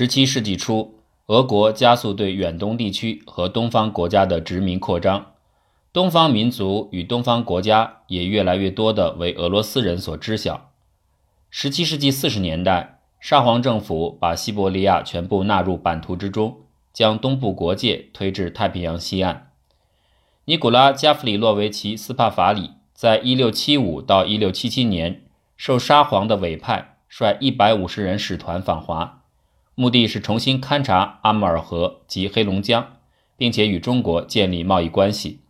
十七世纪初，俄国加速对远东地区和东方国家的殖民扩张，东方民族与东方国家也越来越多的为俄罗斯人所知晓。十七世纪四十年代，沙皇政府把西伯利亚全部纳入版图之中，将东部国界推至太平洋西岸。尼古拉·加弗里洛维奇·斯帕法里在一六七五到一六七七年受沙皇的委派，率一百五十人使团访华，目的是重新勘察阿穆尔河及黑龙江，并且与中国建立贸易关系。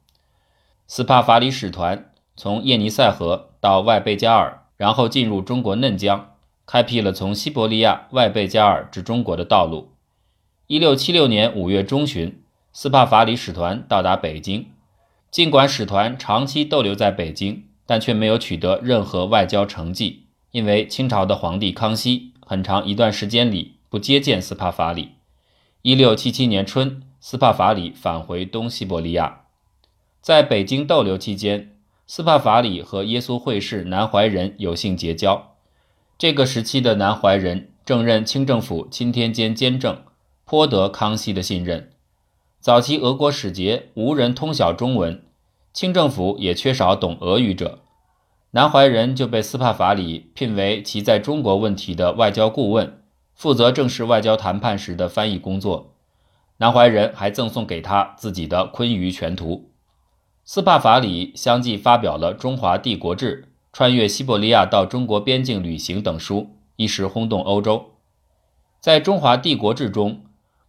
斯帕法里使团从叶尼塞河到外贝加尔，然后进入中国嫩江，开辟了从西伯利亚外贝加尔至中国的道路。一六七六年五月中旬，斯帕法里使团到达北京。尽管使团长期逗留在北京，但却没有取得任何外交成绩，因为清朝的皇帝康熙很长一段时间里不接见斯帕法里。一六七七年春，斯帕法里返回东西伯利亚，在北京逗留期间，斯帕法里和耶稣会士南怀仁有幸结交。这个时期的南怀仁正任清政府钦天监监正，颇得康熙的信任。早期俄国使节无人通晓中文，清政府也缺少懂俄语者。南怀仁就被斯帕法里聘为其在中国问题的外交顾问，负责正式外交谈判时的翻译工作。南怀仁还赠送给他自己的《昆舆全图》。斯帕法里相继发表了《中华帝国志》《穿越西伯利亚到中国边境旅行》等书，一时轰动欧洲。在《中华帝国志》中，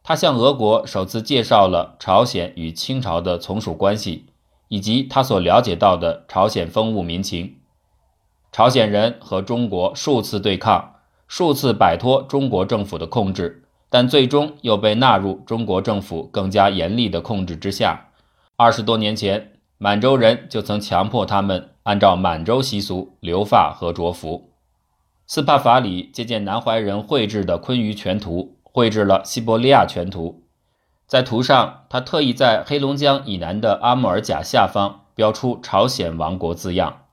他向俄国首次介绍了朝鲜与清朝的从属关系，以及他所了解到的朝鲜风物民情。朝鲜人和中国数次对抗，数次摆脱中国政府的控制，但最终又被纳入中国政府更加严厉的控制之下。二十多年前，满洲人就曾强迫他们按照满洲习俗留发和着服。斯帕法里借鉴南怀仁绘制的《昆舆全图》。绘制了西伯利亚全图，在图上，他特意在黑龙江以南的阿穆尔甲下方标出“朝鲜王国”字样。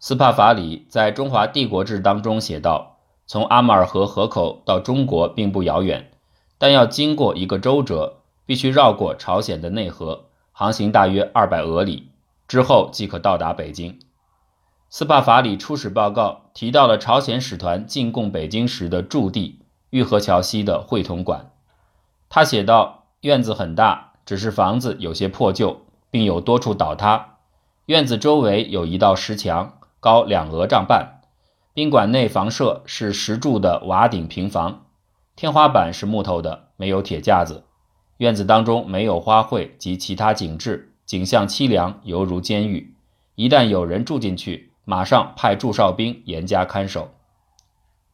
斯帕法里在中华帝国志当中写道：“从阿穆尔河河口到中国并不遥远，但要经过一个周折，必须绕过朝鲜的内河，航行大约二百俄里，之后即可到达北京。”斯帕法里出使报告提到了朝鲜使团进贡北京时的驻地。玉河桥西的会同馆，他写道：“院子很大，只是房子有些破旧，并有多处倒塌。院子周围有一道石墙，高两俄丈半。宾馆内房舍是石柱的瓦顶平房，天花板是木头的，没有铁架子。院子当中没有花卉及其他景致，景象凄凉，犹如监狱。一旦有人住进去，马上派驻哨兵严加看守。”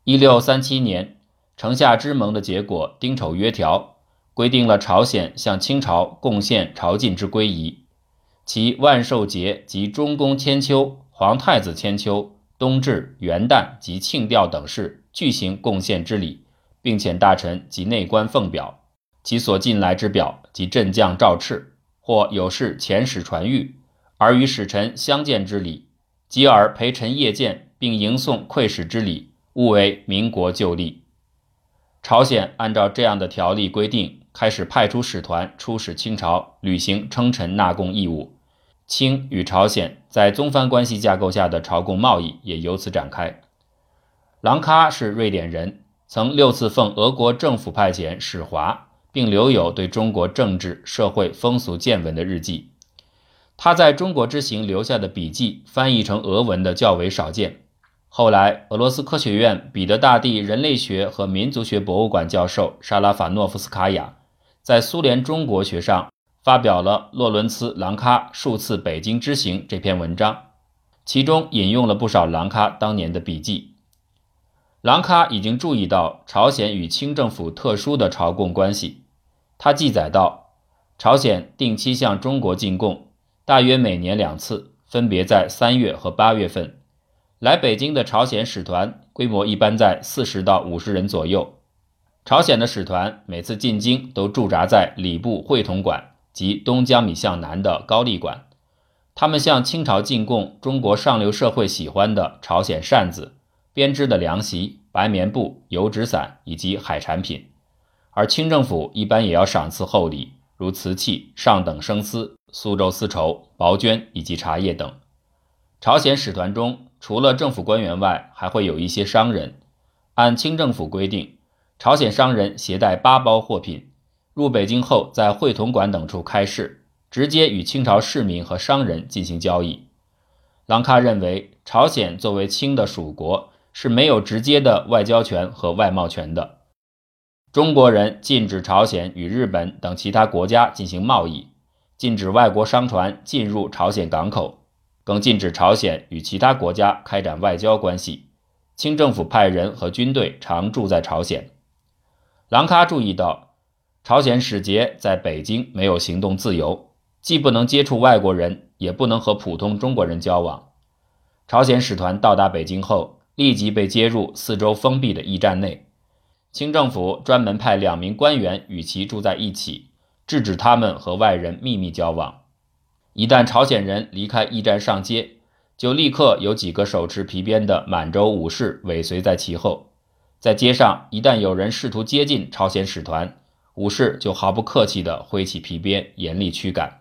一六三七年。城下之盟的结果，丁丑约条规定了朝鲜向清朝贡献朝觐之归仪，其万寿节及中宫千秋、皇太子千秋、冬至、元旦及庆吊等事，具行贡献之礼，并遣大臣及内官奉表，其所进来之表及镇将诏敕，或有事遣使传谕，而与使臣相见之礼，继而陪臣谒见，并迎送馈使之礼，务为民国旧例。朝鲜按照这样的条例规定，开始派出使团出使清朝，履行称臣纳贡义务。清与朝鲜在宗藩关系架构下的朝贡贸易也由此展开。郎卡是瑞典人，曾六次奉俄国政府派遣使华，并留有对中国政治、社会、风俗见闻的日记。他在中国之行留下的笔记，翻译成俄文的较为少见。后来，俄罗斯科学院彼得大帝人类学和民族学博物馆教授沙拉法诺夫斯卡娅在苏联中国学上发表了洛伦茨·郎喀数次北京之行这篇文章，其中引用了不少郎喀当年的笔记。郎喀已经注意到朝鲜与清政府特殊的朝贡关系，他记载道：朝鲜定期向中国进贡，大约每年两次，分别在三月和八月份。来北京的朝鲜使团规模一般在四十到五十人左右。朝鲜的使团每次进京都驻扎在礼部会同馆及东江米向南的高丽馆。他们向清朝进贡中国上流社会喜欢的朝鲜扇子、编织的凉席、白棉布、油纸伞以及海产品。而清政府一般也要赏赐厚礼，如瓷器、上等生丝、苏州丝绸、薄绢以及茶叶等。朝鲜使团中除了政府官员外，还会有一些商人。按清政府规定，朝鲜商人携带八包货品入北京后，在会同馆等处开市，直接与清朝市民和商人进行交易。郎喀认为，朝鲜作为清的属国，是没有直接的外交权和外贸权的。中国人禁止朝鲜与日本等其他国家进行贸易，禁止外国商船进入朝鲜港口，更禁止朝鲜与其他国家开展外交关系。清政府派人和军队常驻在朝鲜。郎喀注意到，朝鲜使节在北京没有行动自由，既不能接触外国人，也不能和普通中国人交往。朝鲜使团到达北京后，立即被接入四周封闭的驿站内。清政府专门派两名官员与其住在一起，制止他们和外人秘密交往。一旦朝鲜人离开驿站上街，就立刻有几个手持皮鞭的满洲武士尾随在其后。在街上，一旦有人试图接近朝鲜使团，武士就毫不客气地挥起皮鞭，严厉驱赶。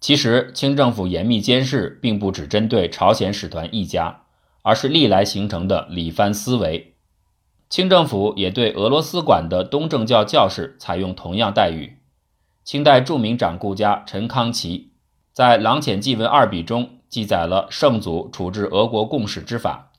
其实，清政府严密监视，并不只针对朝鲜使团一家，而是历来形成的礼藩思维。清政府也对俄罗斯馆的东正教教士采用同样待遇。清代著名掌故家陈康祺在《郎潜记文二笔》中记载了圣祖处置俄国共使之法，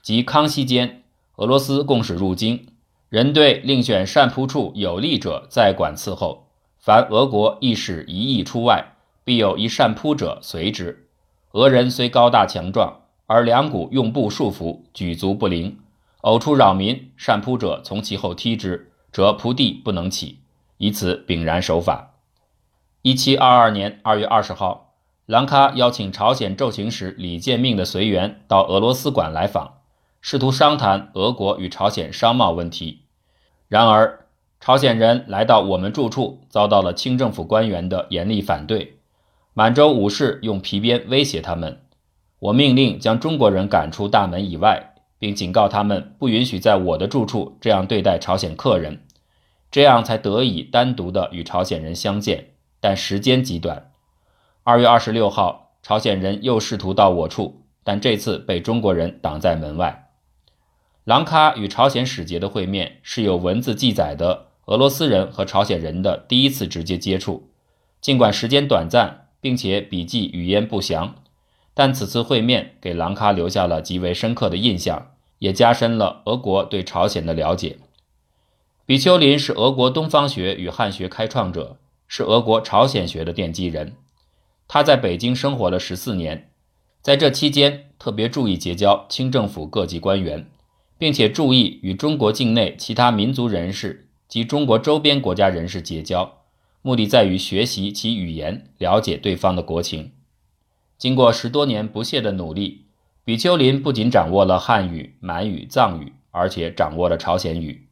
即康熙间，俄罗斯共使入京，人对另选善扑处有利者在管伺候，凡俄国一使一役出外，必有一善扑者随之。俄人虽高大强壮，而两股用布束缚，举足不灵。偶出扰民，善扑者从其后踢之，则扑地不能起，以此秉然守法。一七二二年二月二十号，兰喀邀请朝鲜奏请使李建命的随员到俄罗斯馆来访，试图商谈俄国与朝鲜商贸问题。然而，朝鲜人来到我们住处，遭到了清政府官员的严厉反对。满洲武士用皮鞭威胁他们，我命令将中国人赶出大门以外。并警告他们不允许在我的住处这样对待朝鲜客人，这样才得以单独的与朝鲜人相见，但时间极短。二月二十六号，朝鲜人又试图到我处，但这次被中国人挡在门外。郎喀与朝鲜使节的会面是有文字记载的，俄罗斯人和朝鲜人的第一次直接接触，尽管时间短暂，并且笔记语言不详。但此次会面给郎喀留下了极为深刻的印象，也加深了俄国对朝鲜的了解。比丘林是俄国东方学与汉学开创者，是俄国朝鲜学的奠基人。他在北京生活了十四年，在这期间特别注意结交清政府各级官员，并且注意与中国境内其他民族人士及中国周边国家人士结交，目的在于学习其语言，了解对方的国情。经过十多年不懈的努力，比丘林不仅掌握了汉语、满语、藏语，而且掌握了朝鲜语。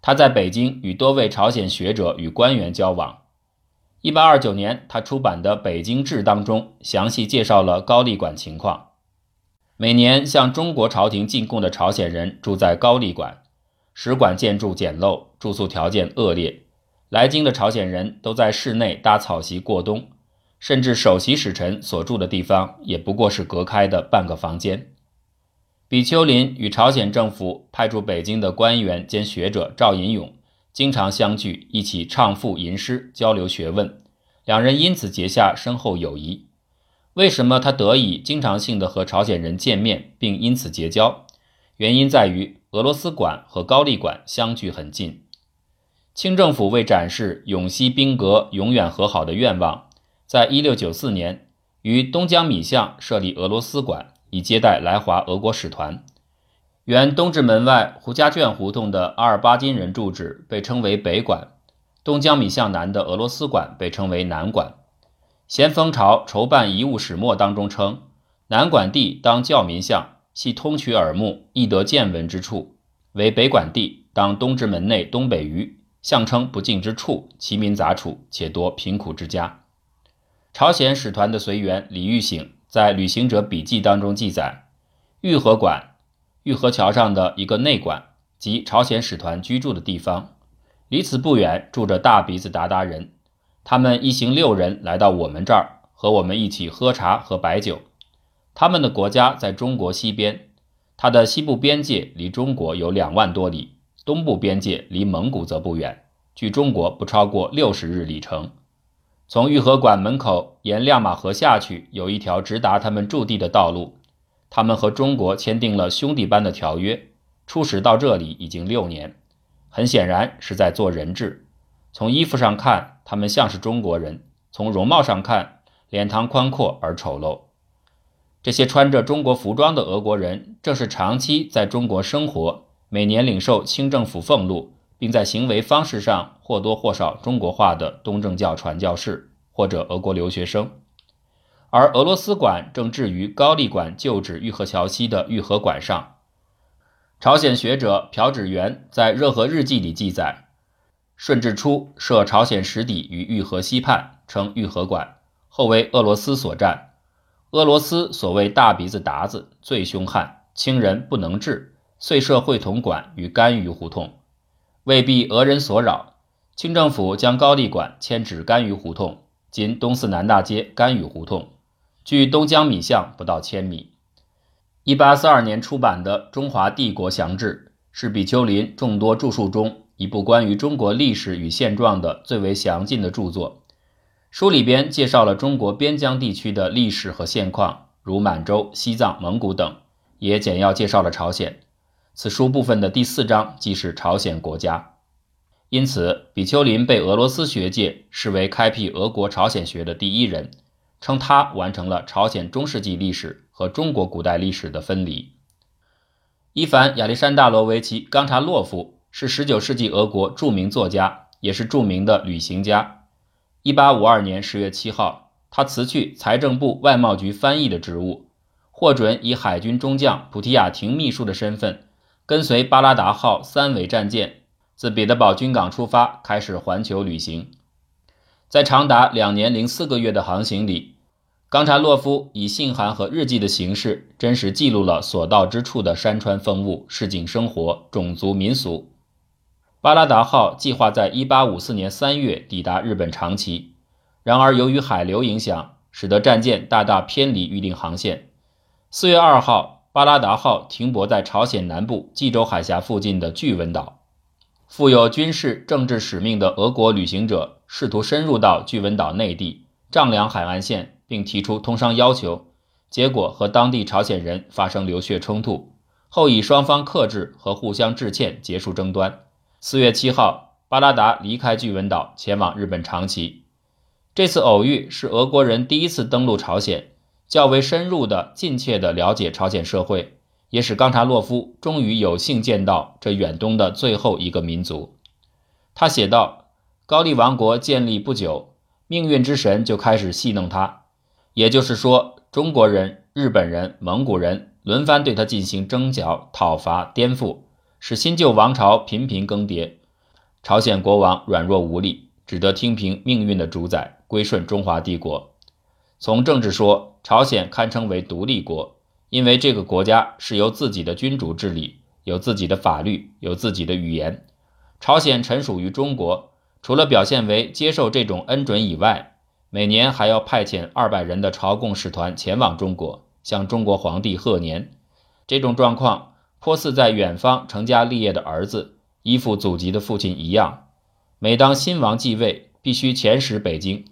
他在北京与多位朝鲜学者与官员交往。一八二九年，他出版的《北京志》当中详细介绍了高丽馆情况。每年向中国朝廷进贡的朝鲜人住在高丽馆，使馆建筑简陋，住宿条件恶劣。来京的朝鲜人都在室内搭草席过冬。甚至首席使臣所住的地方也不过是隔开的半个房间。比丘林与朝鲜政府派驻北京的官员兼学者赵寅勇经常相聚，一起唱赋吟诗，交流学问，两人因此结下深厚友谊。为什么他得以经常性的和朝鲜人见面，并因此结交？原因在于俄罗斯馆和高丽馆相距很近。清政府为展示永西兵革、永远和好的愿望。在一六九四年，于东江米巷设立俄罗斯馆，以接待来华俄国使团。原东直门外胡家圈胡同的阿尔巴金人住址被称为北馆，东江米巷南的俄罗斯馆被称为南馆。咸丰朝筹办遗物始末当中称，南馆地当教民巷，系通衢耳目，易得见闻之处；为北馆地当东直门内东北隅，象称不敬之处，其民杂处，且多贫苦之家。朝鲜使团的随员李玉醒在《旅行者笔记》当中记载，玉河馆，玉河桥上的一个内馆，即朝鲜使团居住的地方。离此不远住着大鼻子鞑靼人，他们一行六人来到我们这儿，和我们一起喝茶喝白酒。他们的国家在中国西边，它的西部边界离中国有两万多里，东部边界离蒙古则不远，距中国不超过六十日里程。从玉河馆门口沿亮马河下去，有一条直达他们驻地的道路。他们和中国签订了兄弟般的条约，出使到这里已经六年，很显然是在做人质。从衣服上看，他们像是中国人；从容貌上看，脸庞宽阔而丑陋。这些穿着中国服装的俄国人，正是长期在中国生活，每年领受清政府俸禄，并在行为方式上或多或少中国化的东正教传教士或者俄国留学生。而俄罗斯馆正置于高丽馆旧址玉河桥西的玉河馆上。朝鲜学者朴志元在《热河日记》里记载，顺治初设朝鲜实底于玉河西畔，称玉河馆，后为俄罗斯所占。俄罗斯所谓大鼻子鞑子最凶悍，清人不能治，遂设会同馆于甘榆胡同。为避俄人所扰，清政府将高丽馆迁至甘榆胡同，今东四南大街甘榆胡同。距东江米巷不到千米。一八四二年出版的《中华帝国详志》是比丘林众多著述中一部关于中国历史与现状的最为详尽的著作。书里边介绍了中国边疆地区的历史和现况，如满洲、西藏、蒙古等，也简要介绍了朝鲜。此书部分的第四章即是朝鲜国家。因此，比丘林被俄罗斯学界视为开辟俄国朝鲜学的第一人。称他完成了朝鲜中世纪历史和中国古代历史的分离。伊凡·亚历山大罗维奇·冈察洛夫是19世纪俄国著名作家，也是著名的旅行家。1852年10月7号，他辞去财政部外贸局翻译的职务，获准以海军中将普提亚廷秘书的身份，跟随巴拉达号三桅战舰自彼得堡军港出发，开始环球旅行。在长达两年零四个月的航行里，冈察洛夫以信函和日记的形式，真实记录了所到之处的山川风物、市井生活、种族民俗。巴拉达号计划在一八五四年三月抵达日本长崎，然而由于海流影响，使得战舰大大偏离预定航线。四月二号，巴拉达号停泊在朝鲜南部济州海峡附近的巨文岛。负有军事政治使命的俄国旅行者试图深入到巨文岛内地，丈量海岸线，并提出通商要求，结果和当地朝鲜人发生流血冲突，后以双方克制和互相致歉结束争端。四月七号，巴拉达离开巨文岛，前往日本长崎。这次偶遇是俄国人第一次登陆朝鲜，较为深入的、近切的了解朝鲜社会。也使冈察洛夫终于有幸见到这远东的最后一个民族。他写道：“高丽王国建立不久，命运之神就开始戏弄他，也就是说，中国人、日本人、蒙古人轮番对他进行征剿、讨伐、颠覆，使新旧王朝频频更迭。朝鲜国王软弱无力，只得听凭命运的主宰，归顺中华帝国。从政治说，朝鲜堪称为独立国。”因为这个国家是由自己的君主治理，有自己的法律，有自己的语言。朝鲜臣属于中国，除了表现为接受这种恩准以外，每年还要派遣二百人的朝贡使团前往中国，向中国皇帝贺年。这种状况颇似在远方成家立业的儿子依附祖籍的父亲一样。每当新王继位，必须遣使北京。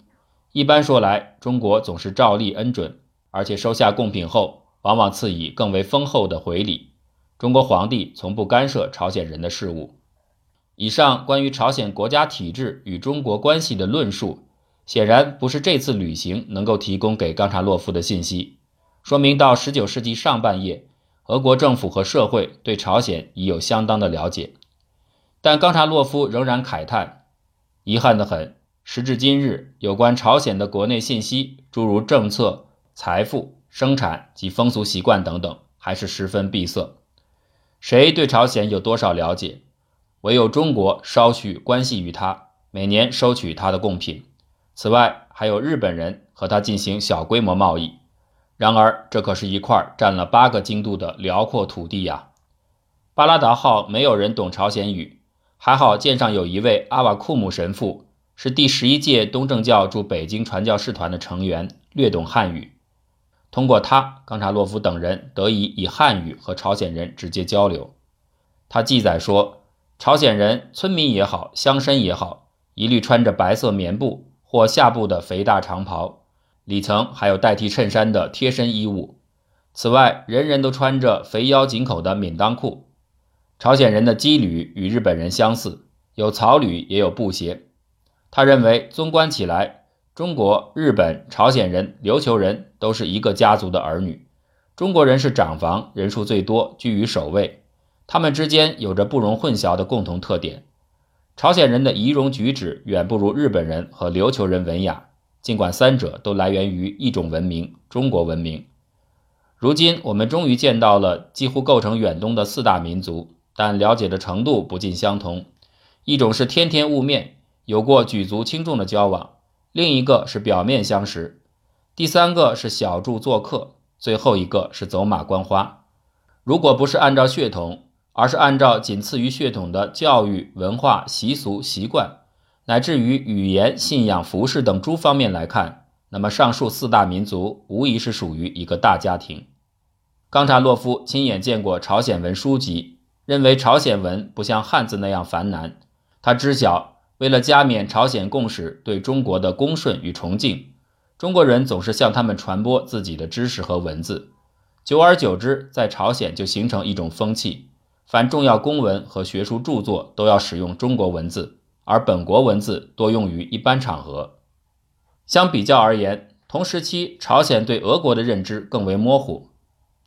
一般说来，中国总是照例恩准，而且收下贡品后。往往赐以更为丰厚的回礼。中国皇帝从不干涉朝鲜人的事务。以上关于朝鲜国家体制与中国关系的论述，显然不是这次旅行能够提供给冈察洛夫的信息。说明到19世纪上半叶，俄国政府和社会对朝鲜已有相当的了解。但冈察洛夫仍然慨叹：遗憾得很，时至今日，有关朝鲜的国内信息，诸如政策、财富。生产及风俗习惯等等，还是十分闭塞。谁对朝鲜有多少了解？唯有中国稍许关系于他，每年收取他的贡品。此外，还有日本人和他进行小规模贸易。然而，这可是一块占了八个经度的辽阔土地呀！巴拉达号没有人懂朝鲜语，还好舰上有一位阿瓦库姆神父，是第十一届东正教驻北京传教士团的成员，略懂汉语。通过他，冈察洛夫等人得以以汉语和朝鲜人直接交流。他记载说，朝鲜人村民也好，乡绅也好，一律穿着白色棉布或下布的肥大长袍，里层还有代替衬衫的贴身衣物。此外，人人都穿着肥腰紧口的免裆裤。朝鲜人的机履与日本人相似，有草履也有布鞋。他认为，纵观起来，中国、日本、朝鲜人、琉球人都是一个家族的儿女。中国人是长房，人数最多，居于首位。他们之间有着不容混淆的共同特点。朝鲜人的仪容举止远不如日本人和琉球人文雅，尽管三者都来源于一种文明——中国文明。如今，我们终于见到了几乎构成远东的四大民族。但了解的程度不尽相同，一种是天天晤面，有过举足轻重的交往；另一个是表面相识；第三个是小住做客；最后一个是走马观花。如果不是按照血统，而是按照仅次于血统的教育、文化、习俗、习惯，乃至于语言、信仰、服饰等诸方面来看，那么上述四大民族无疑是属于一个大家庭。冈察洛夫亲眼见过朝鲜文书籍。认为朝鲜文不像汉字那样繁难。他知晓，为了加冕朝鲜共使对中国的恭顺与崇敬，中国人总是向他们传播自己的知识和文字。久而久之，在朝鲜就形成一种风气：凡重要公文和学术著作都要使用中国文字，而本国文字多用于一般场合。相比较而言，同时期朝鲜对俄国的认知更为模糊。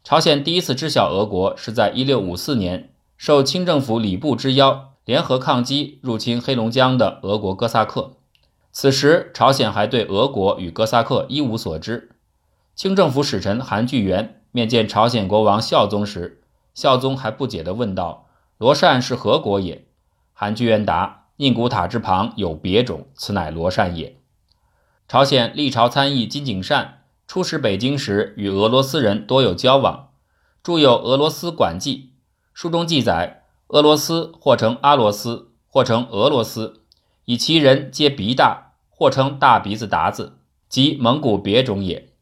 朝鲜第一次知晓俄国是在1654年。受清政府礼部之邀，联合抗击入侵黑龙江的俄国哥萨克。此时，朝鲜还对俄国与哥萨克一无所知。清政府使臣韩巨源面见朝鲜国王孝宗时，孝宗还不解地问道：“罗善是何国也？”韩巨源答：“宁古塔之旁有别种，此乃罗善也。”朝鲜历朝参议金景善出使北京时，与俄罗斯人多有交往，著有《俄罗斯馆记》。书中记载，俄罗斯或称阿罗斯，或称俄罗斯，以其人皆鼻大，或称大鼻子达子，即蒙古别种也。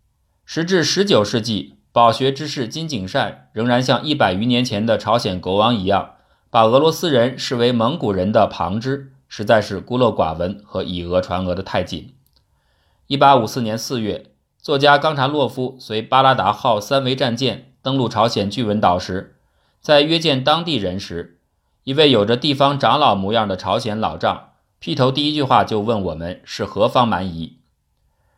时至十九世纪，饱学之士金景善仍然像一百余年前的朝鲜国王一样，把俄罗斯人视为蒙古人的旁支，实在是孤陋寡闻和以讹传讹的太紧。一八五四年四月，作家冈察洛夫随巴拉达号三桅战舰登陆朝鲜巨文岛时。在约见当地人时，一位有着地方长老模样的朝鲜老丈劈头第一句话就问我们是何方蛮夷，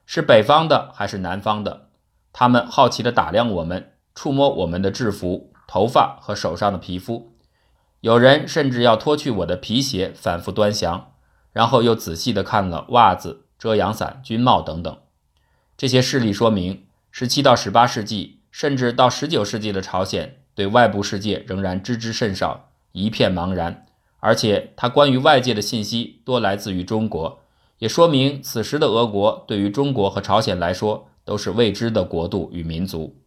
是北方的还是南方的？他们好奇地打量我们，触摸我们的制服、头发和手上的皮肤，有人甚至要脱去我的皮鞋，反复端详，然后又仔细地看了袜子、遮阳伞、军帽等等。这些事例说明，十七到十八世纪，甚至到十九世纪的朝鲜。对外部世界仍然知之甚少，一片茫然，而且他关于外界的信息多来自于中国，也说明此时的俄国对于中国和朝鲜来说都是未知的国度与民族。